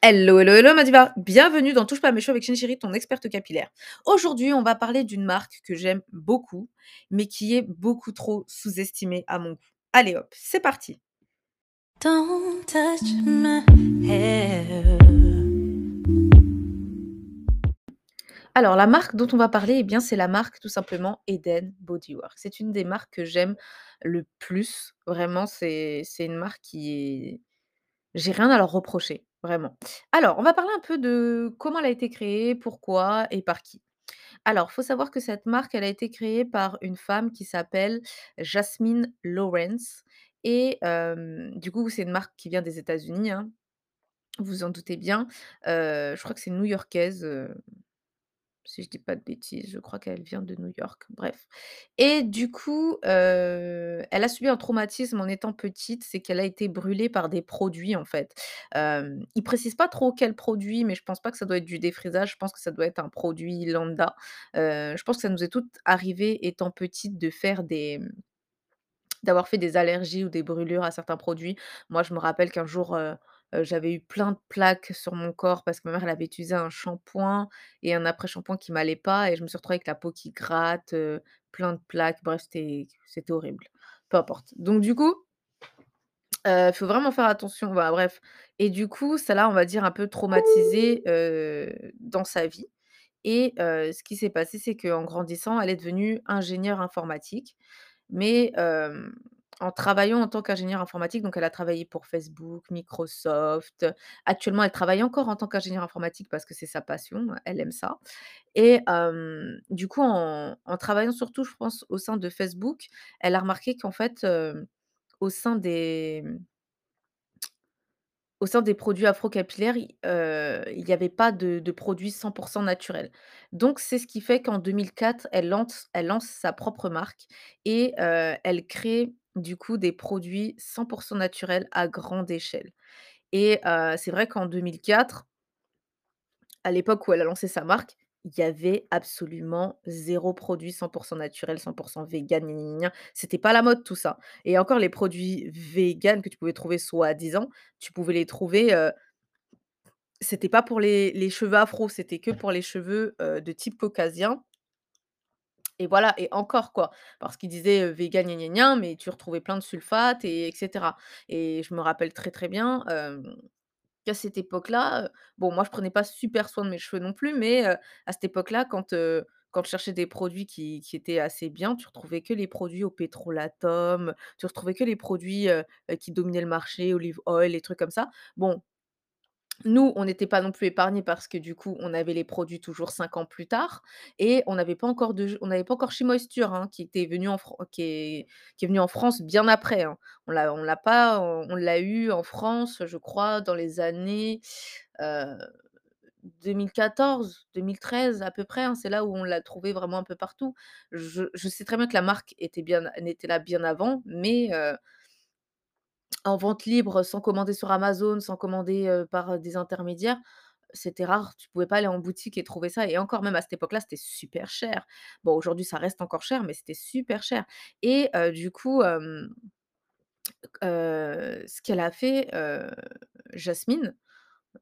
Hello, hello, hello Madiva, bienvenue dans Touche pas à mes cheveux avec Chinchiri, ton experte capillaire. Aujourd'hui, on va parler d'une marque que j'aime beaucoup, mais qui est beaucoup trop sous-estimée à mon goût. Allez hop, c'est parti. Don't touch my hair. Alors, la marque dont on va parler, eh bien, c'est la marque tout simplement Eden Bodywork. C'est une des marques que j'aime le plus. Vraiment, c'est c'est une marque qui est... J'ai rien à leur reprocher, vraiment. Alors, on va parler un peu de comment elle a été créée, pourquoi et par qui. Alors, faut savoir que cette marque, elle a été créée par une femme qui s'appelle Jasmine Lawrence et du coup, c'est une marque qui vient des États-Unis, hein, vous en doutez bien. Je crois que c'est new-yorkaise, si je dis pas de bêtises, je crois qu'elle vient de New York, bref. Et du coup, elle a subi un traumatisme en étant petite, c'est qu'elle a été brûlée par des produits, en fait. Hem, ils précisent pas trop quel produit, mais je pense pas que ça doit être du défrisage, je pense que ça doit être un produit lambda. Je pense que ça nous est toutes arrivé étant petites de faire des, mmh, d'avoir fait des allergies ou des brûlures à certains produits. Moi, je me rappelle qu'un jour, j'avais eu plein de plaques sur mon corps parce que ma mère, elle avait utilisé un shampoing et un après-shampoing qui m'allait pas et je me suis retrouvée avec la peau qui gratte, plein de plaques, bref, c'était horrible. Peu importe. Donc du coup, heu, faut vraiment faire attention, bah, bref et du coup, ça l'a, on va dire, un peu traumatisée, dans sa vie et ce qui s'est passé, c'est qu'en grandissant, elle est devenue ingénieure informatique mais en travaillant en tant qu'ingénieure informatique, donc elle a travaillé pour Facebook, Microsoft. Actuellement, elle travaille encore en tant qu'ingénieure informatique parce que c'est sa passion, elle aime ça et du coup, en travaillant surtout, je pense, au sein de Facebook, elle a remarqué qu'en fait, au sein des, mmh au sein des produits afro-capillaires, il y avait pas de produits 100% naturels. Donc c'est ce qui fait qu'en 2004, elle lance sa propre marque et elle crée du coup des produits 100% naturels à grande échelle. Et c'est vrai qu'en 2004 à l'époque où elle a lancé sa marque, il y avait absolument zéro produit 100% naturel, 100 végan, gna gna gna C'était pas la mode tout ça. Et encore les produits véganes que tu pouvais trouver soi-disant, tu pouvais les trouver, c'était pas pour les cheveux afro, c'était que pour les cheveux, de type caucasien et voilà et encore quoi, parce qu'ils disaient, heu, végan gna gna mais tu retrouvais plein de sulfates et et et je me rappelle très, très bien, qu'à cette époque-là, bon moi je prenais pas super soin de mes cheveux non plus, mais à cette époque-là quand, quand je cherchais des produits qui qui étaient assez bien, tu retrouvais que les produits au pétrolatum, tu retrouvais que les produits, qui dominaient le marché, olive oil, les trucs comme ça. Bon, nous, on n'était pas non plus épargnés parce que du coup, on avait les produits toujours 5 ans plus tard et on n'avait pas encore de on n'avait pas encore Chez Moisture, hein, qui était venu en qui est venu en France bien après, hein. On l'a on l'a pas on l'a eu en France, je crois, dans les années, heu, 2014-2013 à peu près, hein. C'est là où on l'a trouvé vraiment un peu partout. Je sais très bien que la marque était bien était là bien avant, mais heu en vente libre, sans commander sur Amazon, sans commander, par, des intermédiaires, c'était rare. Tu pouvais pas aller en boutique et trouver ça et encore même à cette époque-là, c'était super cher. Bon, aujourd'hui, ça reste encore cher, mais c'était super cher et du coup, ce qu'elle a fait, Jasmine,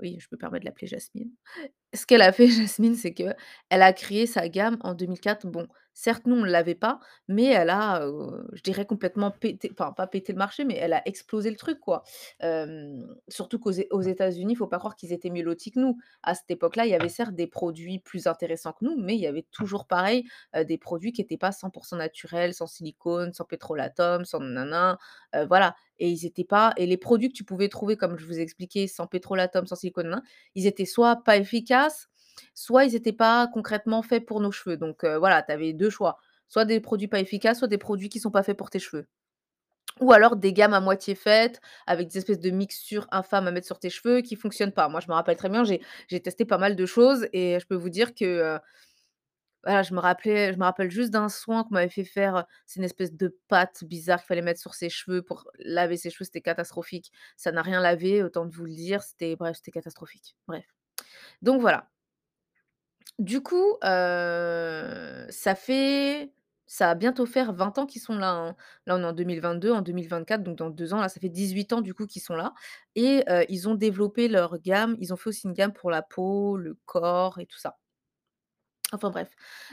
oui, je me permets de l'appeler Jasmine. Ce qu'elle a fait Jasmine, c'est qu'elle a créé sa gamme en 2004. Bon, certes, nous, on ne l'avait pas, mais elle a, je dirais complètement pété enfin, pas pété le marché, mais elle a explosé le truc, quoi. Surtout qu'aux aux États-Unis, il faut pas croire qu'ils étaient mieux lotis que nous. À cette époque-là, il y avait certes des produits plus intéressants que nous, mais il y avait toujours pareil, des produits qui étaient pas 100% naturels, sans silicone, sans pétrolatum, sans nanana, voilà et ils étaient pas et les produits que tu pouvais trouver, comme je vous ai expliqué, sans pétrolatum, sans silicone, nin, ils étaient soit pas efficaces, soit ils étaient pas concrètement faits pour nos cheveux. Donc voilà, tu avais 2 choix, soit des produits pas efficaces, soit des produits qui sont pas faits pour tes cheveux. Ou alors des gammes à moitié faites, avec des espèces de mixtures infâmes à mettre sur tes cheveux qui fonctionnent pas. Moi, je me rappelle très bien, j'ai testé pas mal de choses et je peux vous dire que, voilà, je me rappelais je me rappelle juste d'un soin qu'on m'avait fait faire, c'est une espèce de pâte bizarre qu'il fallait mettre sur ses cheveux pour laver ses cheveux, c'était catastrophique. Ça n'a rien lavé, autant de vous le dire, c'était bref, c'était catastrophique. Bref. Donc voilà. Du coup, ça fait Ça va bientôt faire 20 ans qu'ils sont là, hein. Là, on est en 2022, en 2024, donc dans 2 ans, là, ça fait 18 ans du coup qu'ils sont là et ils ont développé leur gamme. Ils ont fait aussi une gamme pour la peau, le corps et tout ça. Enfin bref.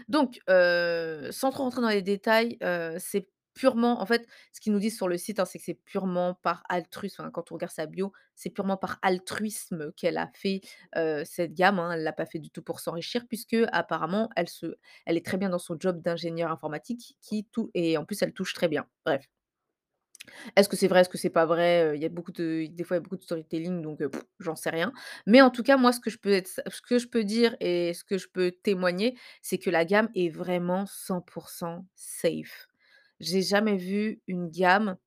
Donc sans trop rentrer dans les détails, c'est purement en fait, ce qu'ils nous disent sur le site, hein, c'est que c'est purement par altruisme, enfin, quand on regarde sa bio, c'est purement par altruisme qu'elle a fait, cette gamme, hein. Elle l'a pas fait du tout pour s'enrichir puisque apparemment elle elle est très bien dans son job d'ingénieure informatique qui tout et en plus elle touche très bien. Bref. Est-ce que c'est vrai? Est-ce que c'est pas vrai? Il y a beaucoup de des beaucoup de storytelling donc j'en sais rien. Mais en tout cas, moi, ce que je peux dire et ce que je peux témoigner, c'est que la gamme est vraiment 100% safe. J'ai jamais vu une gamme,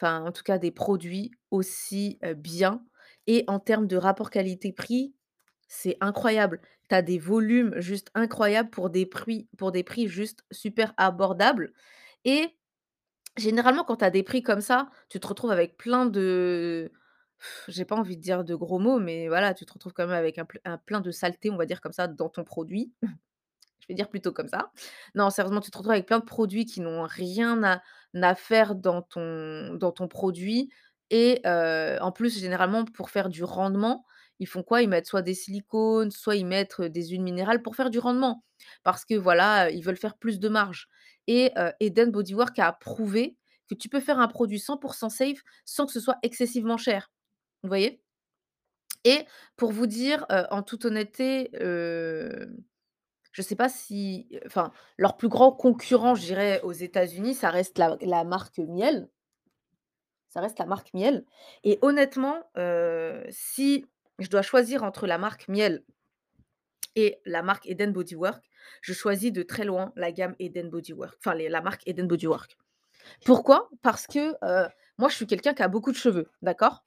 enfin, en tout cas, des produits aussi, bien et en termes de rapport qualité-prix, c'est incroyable. Tu as des volumes juste incroyables pour des prix pour des prix juste super abordables et Généralement, quand tu as des prix comme ça, tu te retrouves avec plein de j'ai pas envie de dire de gros mots, mais voilà, tu te retrouves quand même avec un ple un plein de saleté, on va dire comme ça, dans ton produit. Je vais dire plutôt comme ça. Non, sérieusement, tu te retrouves avec plein de produits qui n'ont rien à faire dans ton dans ton produit et en plus, généralement, pour faire du rendement, ils font quoi? Ils mettent soit des silicones, soit ils mettent, des huiles minérales pour faire du rendement. Parce que voilà, ils veulent faire plus de marge et heu, Eden Body Work a prouvé que tu peux faire un produit 100% safe sans que ce soit excessivement cher. Vous voyez? Et pour vous dire, heu, en toute honnêteté, je sais pas si enfin, leur plus grand concurrent, je dirais, aux États-Unis, ça reste la marque Miel, ça reste la marque Miel et honnêtement, heu, si je dois choisir entre la marque Miel et la marque Eden Body Work, je choisis de très loin la gamme Eden Body Work, enfin la marque Eden Body Work. Pourquoi? Parce que, heu, moi je suis quelqu'un qui a beaucoup de cheveux, d'accord?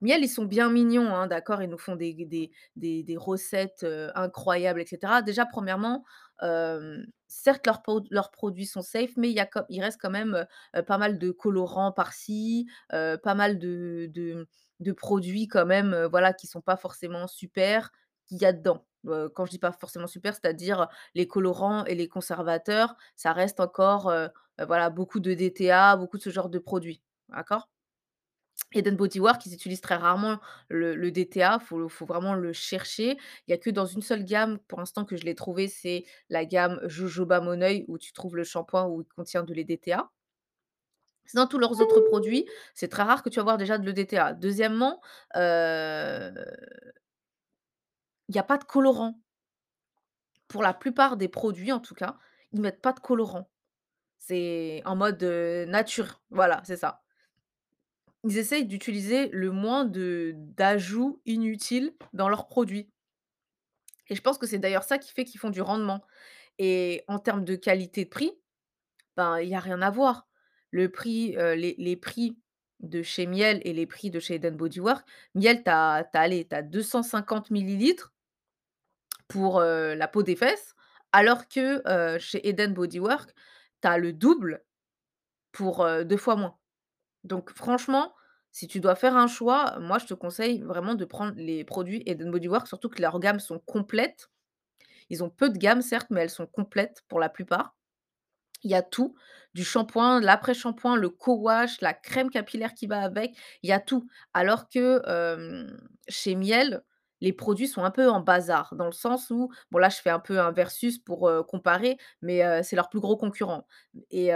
Miel, ils sont bien mignons, hein, d'accord? Ils nous font des recettes, heu, incroyables et cetera. Déjà, premièrement, hem, certes, leurs produits sont safe, mais il y reste quand même, pas mal de colorants par-ci, pas mal de produits quand même, voilà, qui sont pas forcément super, qu'il y a dedans. Quand je dis pas forcément super, c'est-à-dire les colorants et les conservateurs, ça reste encore, voilà, beaucoup de DTA, beaucoup de ce genre de produits, d'accord? Eden Body Work, ils utilisent très rarement le DTA, faut faut vraiment le chercher. Il y a que dans une seule gamme, pour l'instant, que je l'ai trouvé, c'est la gamme Jojoba Moneuil où tu trouves le shampoing où il contient de l'EDTA. Sinon, tous leurs autres produits, c'est très rare que tu vas voir déjà de l'EDTA. Deuxièmement, il y a pas de colorant. Pour la plupart des produits, en tout cas, ils mettent pas de colorant. C'est en mode, nature. Voilà, c'est ça. Ils essayent d'utiliser le moins d'ajouts inutiles dans leurs produits et je pense que c'est d'ailleurs ça qui fait qu'ils font du rendement et en termes de qualité de prix, ben, il y a rien à voir. Les prix de chez Miel et les prix de chez Eden Body Work, Miel, tu as 250 millilitres pour, la peau des fesses, alors que, chez Eden Body Work, tu as le double pour, heu, 2 fois moins. Donc franchement, si tu dois faire un choix, moi je te conseille vraiment de prendre les produits Eden Body Works, surtout que leurs gammes sont complètes. Ils ont peu de gamme certes, mais elles sont complètes pour la plupart. Il y a tout, du shampoing, l'après-shampoing, le co-wash, la crème capillaire qui va avec, il y a tout. Alors que, chez Miel, les produits sont un peu en bazar, dans le sens où bon là je fais un peu un versus pour, comparer, mais c'est leur plus gros concurrent et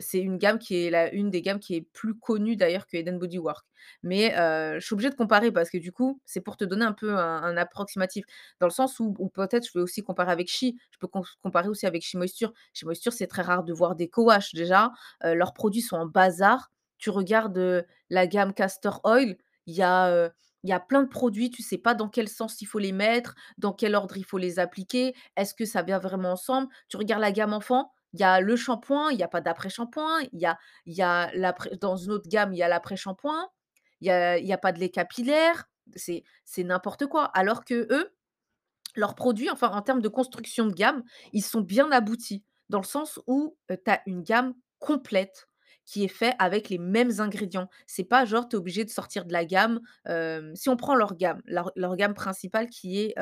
c'est une gamme qui est la une des gammes qui est plus connue d'ailleurs que Eden Body Work. Mais je suis obligée de comparer parce que du coup, c'est pour te donner un peu un approximatif. Dans le sens où peut-être je vais aussi comparer avec She, je peux com comparer aussi avec She Moisture. Chez Moisture, c'est très rare de voir des co-wash déjà, leurs produits sont en bazar. Tu regardes, la gamme Castor Oil, il y a, il y a plein de produits, tu sais pas dans quel sens il faut les mettre, dans quel ordre il faut les appliquer, est-ce que ça vient vraiment ensemble? Tu regardes la gamme enfant, il y a le shampoing, il y a pas d'après-shampoing, il y a dans une autre gamme, il y a l'après-shampoing, il y a a pas de lait capillaire, c'est n'importe quoi. Alors que eux leurs produits, enfin, en termes de construction de gamme, ils sont bien aboutis, dans le sens où, tu as une gamme complète qui est fait avec les mêmes ingrédients. C'est pas genre tu es obligé de sortir de la gamme, si on prend leur gamme, leur gamme principale qui est,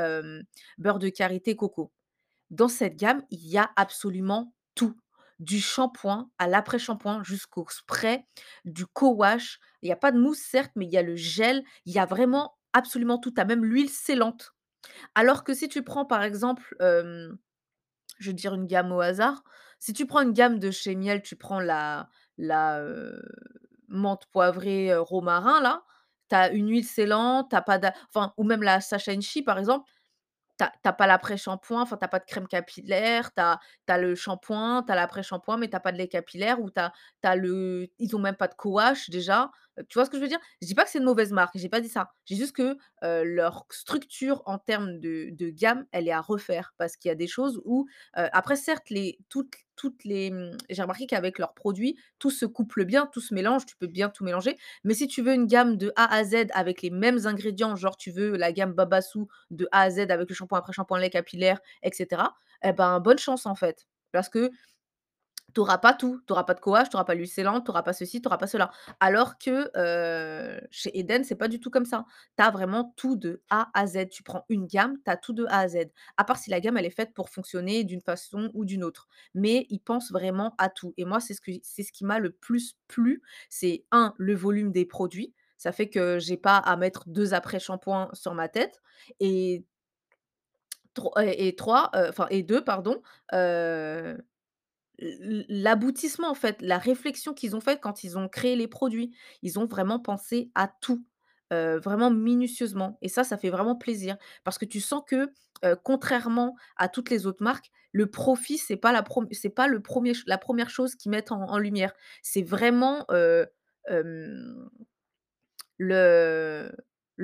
beurre de karité coco. Dans cette gamme, il y a absolument tout, du shampoing à l'après-shampoing jusqu'au spray, du co-wash. Il y a pas de mousse certes, mais il y a le gel, il y a vraiment absolument tout. Tu as même l'huile sellante. Alors que si tu prends par exemple, je vais dire une gamme au hasard, si tu prends une gamme de chez Miel, tu prends la la, menthe poivrée, romarin là, tu as une huile sellante, tu as pas enfin ou même la Sacha Inchi par exemple, tu as tu as pas l'après-shampoing, enfin tu as pas de crème capillaire, tu as le shampoing, tu as l'après-shampoing, mais tu as pas de lait capillaire ou tu as le ils ont même pas de co-wash déjà. Tu vois ce que je veux dire? Je dis pas que c'est une mauvaise marque, j'ai pas dit ça. J'ai juste que, leur structure en termes de gamme, elle est à refaire parce qu'il y a des choses où, après certes les toutes toutes les, mmh, j'ai remarqué qu'avec leurs produits, tout se couple bien, tout se mélange, tu peux bien tout mélanger. Mais si tu veux une gamme de A à Z avec les mêmes ingrédients, genre tu veux la gamme Babassu de A à Z avec le shampoing, après-shampoing, lait capillaire et cetera, et ben, bonne chance en fait. Parce que tu auras pas tout, tu auras pas de co-wash, tu auras pas sellante, tu auras pas ceci, tu auras pas cela. Alors que, chez Eden, c'est pas du tout comme ça. Tu as vraiment tout de A à Z. Tu prends une gamme, tu as tout de A à Z. À part si la gamme, elle est faite pour fonctionner d'une façon ou d'une autre. Mais ils pensent vraiment à tout et moi, c'est ce qui m'a le plus plu. C'est un le volume des produits. Ça fait que j'ai pas à mettre 2 après-shampoings sur ma tête et tro et et 3, heu, enfin et 2 pardon, L'aboutissement, en fait, la réflexion qu'ils ont faite quand ils ont créé les produits. Ils ont vraiment pensé à tout, vraiment minutieusement et ça, ça fait vraiment plaisir parce que tu sens que, contrairement à toutes les autres marques, le profit, c'est pas la pas la première chose qu'ils mettent en lumière. C'est vraiment, le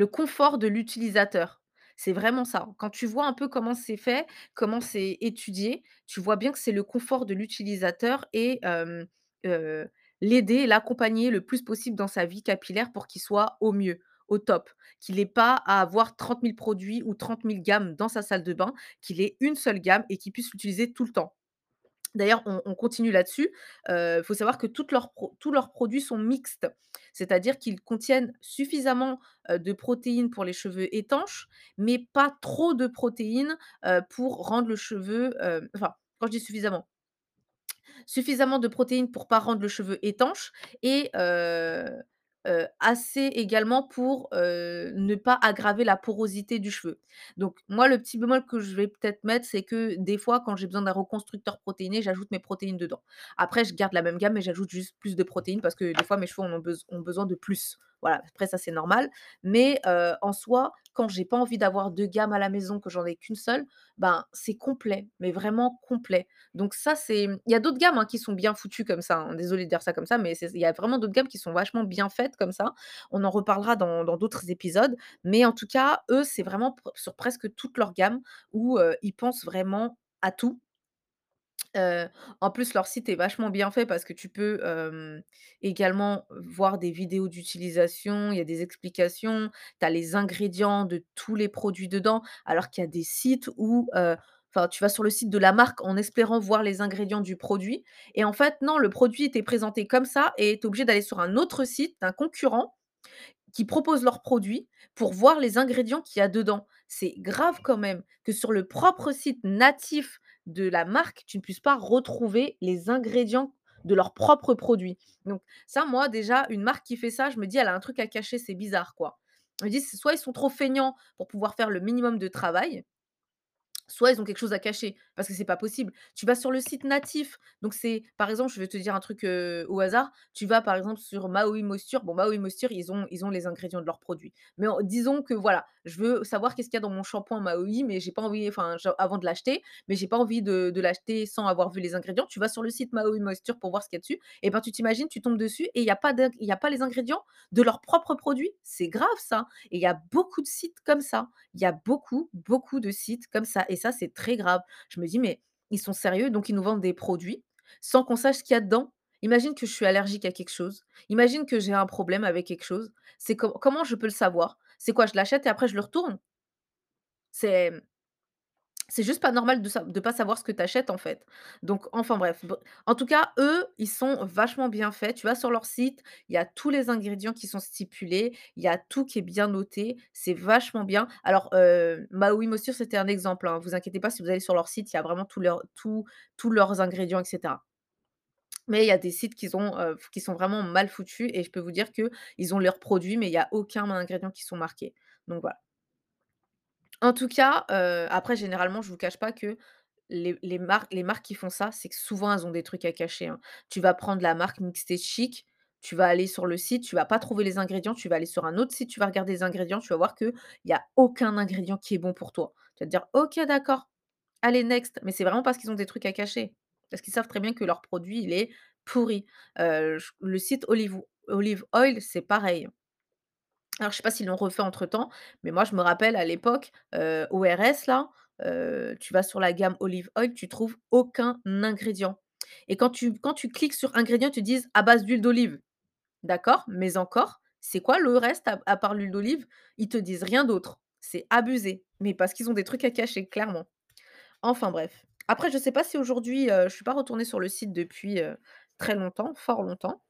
confort de l'utilisateur. C'est vraiment ça. Quand tu vois un peu comment c'est fait, comment c'est étudié, tu vois bien que c'est le confort de l'utilisateur et l'aider, l'accompagner le plus possible dans sa vie capillaire pour qu'il soit au mieux, au top. Qu'il ait pas à avoir trente mille produits ou trente mille gammes dans sa salle de bain, qu'il ait une seule gamme et qu'il puisse l'utiliser tout le temps. D'ailleurs, on on continue là-dessus. Il faut savoir que tous leurs produits sont mixtes. C'est-à-dire qu'ils contiennent suffisamment, heu, de protéines pour les cheveux étanches, mais pas trop de protéines, heu, pour rendre le cheveu, enfin, quand je dis suffisamment, Suffisamment de protéines pour pas rendre le cheveu étanche et assez également pour, ne pas aggraver la porosité du cheveu. Donc moi, le petit bémol que je vais peut-être mettre, c'est que des fois, quand j'ai besoin d'un reconstructeur protéiné, j'ajoute mes protéines dedans. Après, je garde la même gamme, mais j'ajoute juste plus de protéines parce que des fois, mes cheveux ont besoin de plus. Voilà, après ça, c'est normal. Mais en soi, quand j'ai pas envie d'avoir 2 gammes à la maison, que j'en ai qu'une seule, ben, c'est complet, mais vraiment complet. Donc ça, c'est mmh, il y a d'autres gammes, hein, qui sont bien foutues comme ça, hein. Désolée de dire ça comme ça, mais il y a vraiment d'autres gammes qui sont vachement bien faites comme ça. On en reparlera dans d'autres épisodes, mais en tout cas, eux, c'est vraiment sur presque toute leur gamme où, ils pensent vraiment à tout En plus, leur site est vachement bien fait parce que tu peux, également voir des vidéos d'utilisation, il y a des explications, tu as les ingrédients de tous les produits dedans. Alors qu'il y a des sites où, tu vas sur le site de la marque en espérant voir les ingrédients du produit et en fait, non, le produit était présenté comme ça et tu obligé d'aller sur un autre site d'un concurrent qui proposent leurs produits pour voir les ingrédients qu'il y a dedans. C'est grave quand même que sur le propre site natif de la marque, tu ne puisses pas retrouver les ingrédients de leurs propres produits. Donc ça, moi déjà, une marque qui fait ça, je me dis: «Elle a un truc à cacher, c'est bizarre, quoi». Je me dis: «C'est soit ils sont trop feignants pour pouvoir faire le minimum de travail, Soit ils ont quelque chose à cacher, parce que c'est pas possible. Tu vas sur le site natif, donc c'est par exemple, je vais te dire un truc, au hasard, tu vas par exemple sur Maui Moisture, bon Maui Moisture, ils ont ils ont les ingrédients de leurs produits. Mais disons que voilà, je veux savoir qu'est-ce qu'il y a dans mon shampoing Maui, mais j'ai pas envie enfin, avant de l'acheter, mais j'ai pas envie de de l'acheter sans avoir vu les ingrédients. Tu vas sur le site Maui Moisture pour voir ce qu'il y a dessus et ben, tu t'imagines, tu tombes dessus et il y a pas il y a pas les ingrédients de leurs propres produits. C'est grave ça et il y a beaucoup de sites comme ça. Il y a beaucoup, beaucoup de sites comme ça et ça, c'est très grave. Je me «Mais ils sont sérieux? Donc ils nous vendent des produits sans qu'on sache ce qu'il y a dedans?» Imagine que je suis allergique à quelque chose. Imagine que j'ai un problème avec quelque chose. C'est com comment je peux le savoir? C'est quoi? Je l'achète et après je le retourne? C'est C'est juste pas normal de sa de pas savoir ce que tu achètes, en fait. Donc enfin bref, en tout cas, eux, ils sont vachement bien faits. Tu vas sur leur site, il y a tous les ingrédients qui sont stipulés, il y a tout qui est bien noté, c'est vachement bien. Alors, heu, Maui Moisture, c'était un exemple, hein. Vous inquiétez pas, si vous allez sur leur site, il y a vraiment tous leurs ingrédients et cetera. Mais il y a des sites qui heu, qui sont vraiment mal foutus et je peux vous dire qu'ils ont leurs produits, mais il y a aucun ingrédient qui sont marqués. Donc voilà. En tout cas, heu, après généralement, je vous cache pas que les marques les marques qui font ça, c'est que souvent elles ont des trucs à cacher, hein. Tu vas prendre la marque Mixed Chic, tu vas aller sur le site, tu vas pas trouver les ingrédients, tu vas aller sur un autre site, tu vas regarder les ingrédients, tu vas voir qu'il y a aucun ingrédient qui est bon pour toi. Tu vas te dire: «OK, d'accord, allez next», mais c'est vraiment parce qu'ils ont des trucs à cacher. Parce qu'ils savent très bien que leur produit, il est pourri. Heu, j le site Olive Oil, c'est pareil. Alors je sais pas s'ils l'ont refait entre-temps, mais moi je me rappelle à l'époque, ORS là, tu vas sur la gamme Olive Oil, tu trouves aucun ingrédient et quand tu tu cliques sur ingrédients, ils te «À base d'huile d'olive». D'accord, mais encore, c'est quoi le reste à part l'huile d'olive? Ils te disent rien d'autre. C'est abusé, mais parce qu'ils ont des trucs à cacher, clairement. Enfin bref. Après je sais pas si aujourd'hui, heu, je suis pas retournée sur le site depuis, très longtemps, fort longtemps.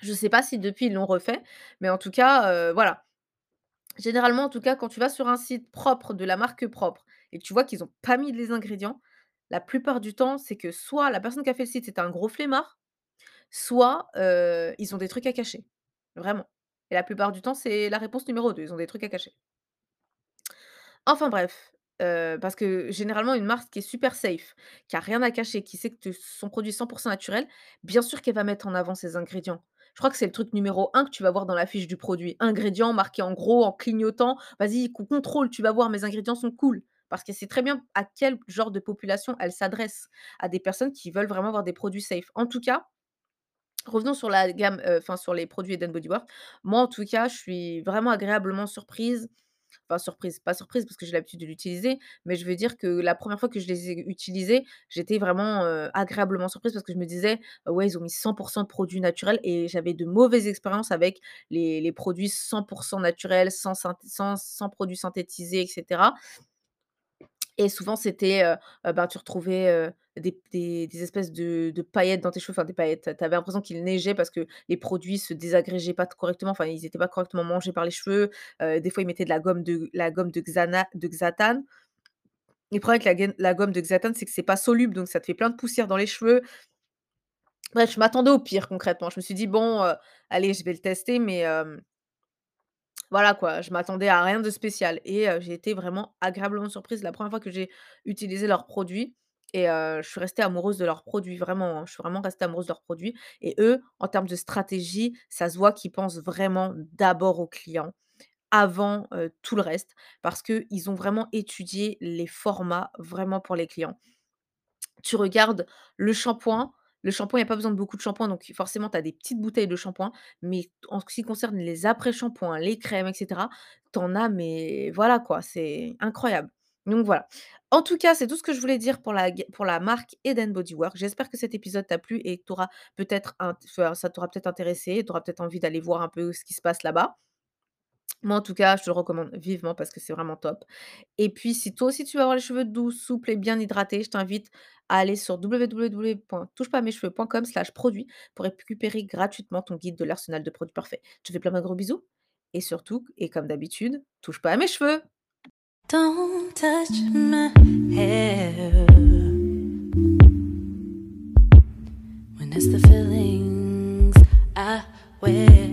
Je sais pas si depuis ils l'ont refait, mais en tout cas, voilà. Généralement, en tout cas, quand tu vas sur un site propre, de la marque propre et que tu vois qu'ils ont pas mis les ingrédients, la plupart du temps, c'est que soit la personne qui a fait le site, c'était un gros flemmard, soit, ils ont des trucs à cacher. Vraiment et la plupart du temps, c'est la réponse numéro 2, ils ont des trucs à cacher. Enfin bref, parce que généralement une marque qui est super safe, qui a rien à cacher, qui sait que son produit est 100% naturel, bien sûr qu'elle va mettre en avant ses ingrédients. Crois que c'est le truc numéro un que tu vas voir dans la fiche du produit. Ingrédients marqués en gros, en clignotant. Vas-y, co contrôle, tu vas voir mes ingrédients sont cool. Parce qu'elle sait très bien à quel genre de population elle s'adresse. À des personnes qui veulent vraiment avoir des produits safe. En tout cas, revenons sur la gamme, heu, enfin sur les produits Eden Body Works. Moi en tout cas, je suis vraiment agréablement surprise Enfin surprise, pas surprise parce que j'ai l'habitude de l'utiliser, mais je veux dire que la première fois que je les ai utilisés, j'étais vraiment, agréablement surprise parce que je me disais: «Ouais, ils ont mis 100% de produits naturels» et j'avais de mauvaises expériences avec les les produits 100% naturels, sans produits synthétisés et cetera. Et souvent, c'était, ben, tu retrouvais, des des espèces de de paillettes dans tes cheveux, enfin des paillettes, tu avais l'impression qu'il neigeait parce que les produits se désagrégeaient pas correctement, enfin ils étaient pas correctement mangés par les cheveux. Des fois, ils mettaient de la gomme de la gomme de xana de. Le problème avec la la gomme de Xatane, c'est que c'est pas soluble, donc ça te fait plein de poussière dans les cheveux. Bref, je m'attendais au pire concrètement. Je me suis dit: «Bon, allez, je vais le tester», mais voilà quoi, je m'attendais à rien de spécial et j'ai été vraiment agréablement surprise la première fois que j'ai utilisé leurs produits et je suis restée amoureuse de leurs produits, vraiment, hein. Je suis vraiment restée amoureuse de leurs produits et eux, en termes de stratégie, ça se voit qu'ils pensent vraiment d'abord aux clients avant, tout le reste parce qu'ils ont vraiment étudié les formats vraiment pour les clients. Tu regardes le shampoing, le shampoing, il y a pas besoin de beaucoup de shampoing, donc forcément, tu as des petites bouteilles de shampoing, mais en ce qui concerne les après-shampoings, les crèmes et cetera, tu en as mais voilà quoi, c'est incroyable. Donc voilà. En tout cas, c'est tout ce que je voulais dire pour la marque Eden Body Works. J'espère que cet épisode t'a plu et t'aura peut-être ça t'aura peut-être intéressé, tu peut-être envie d'aller voir un peu ce qui se passe là-bas. Moi, en tout cas, je te le recommande vivement parce que c'est vraiment top. Et puis, si toi aussi tu veux avoir les cheveux doux, souples et bien hydratés, je t'invite à aller sur www.touchepasamescheveux.com/produits pour récupérer gratuitement ton guide de l'arsenal de produits parfaits. Je te fais plein de gros bisous et surtout, et comme d'habitude, touche pas à mes cheveux! Don't touch my hair when the I wear.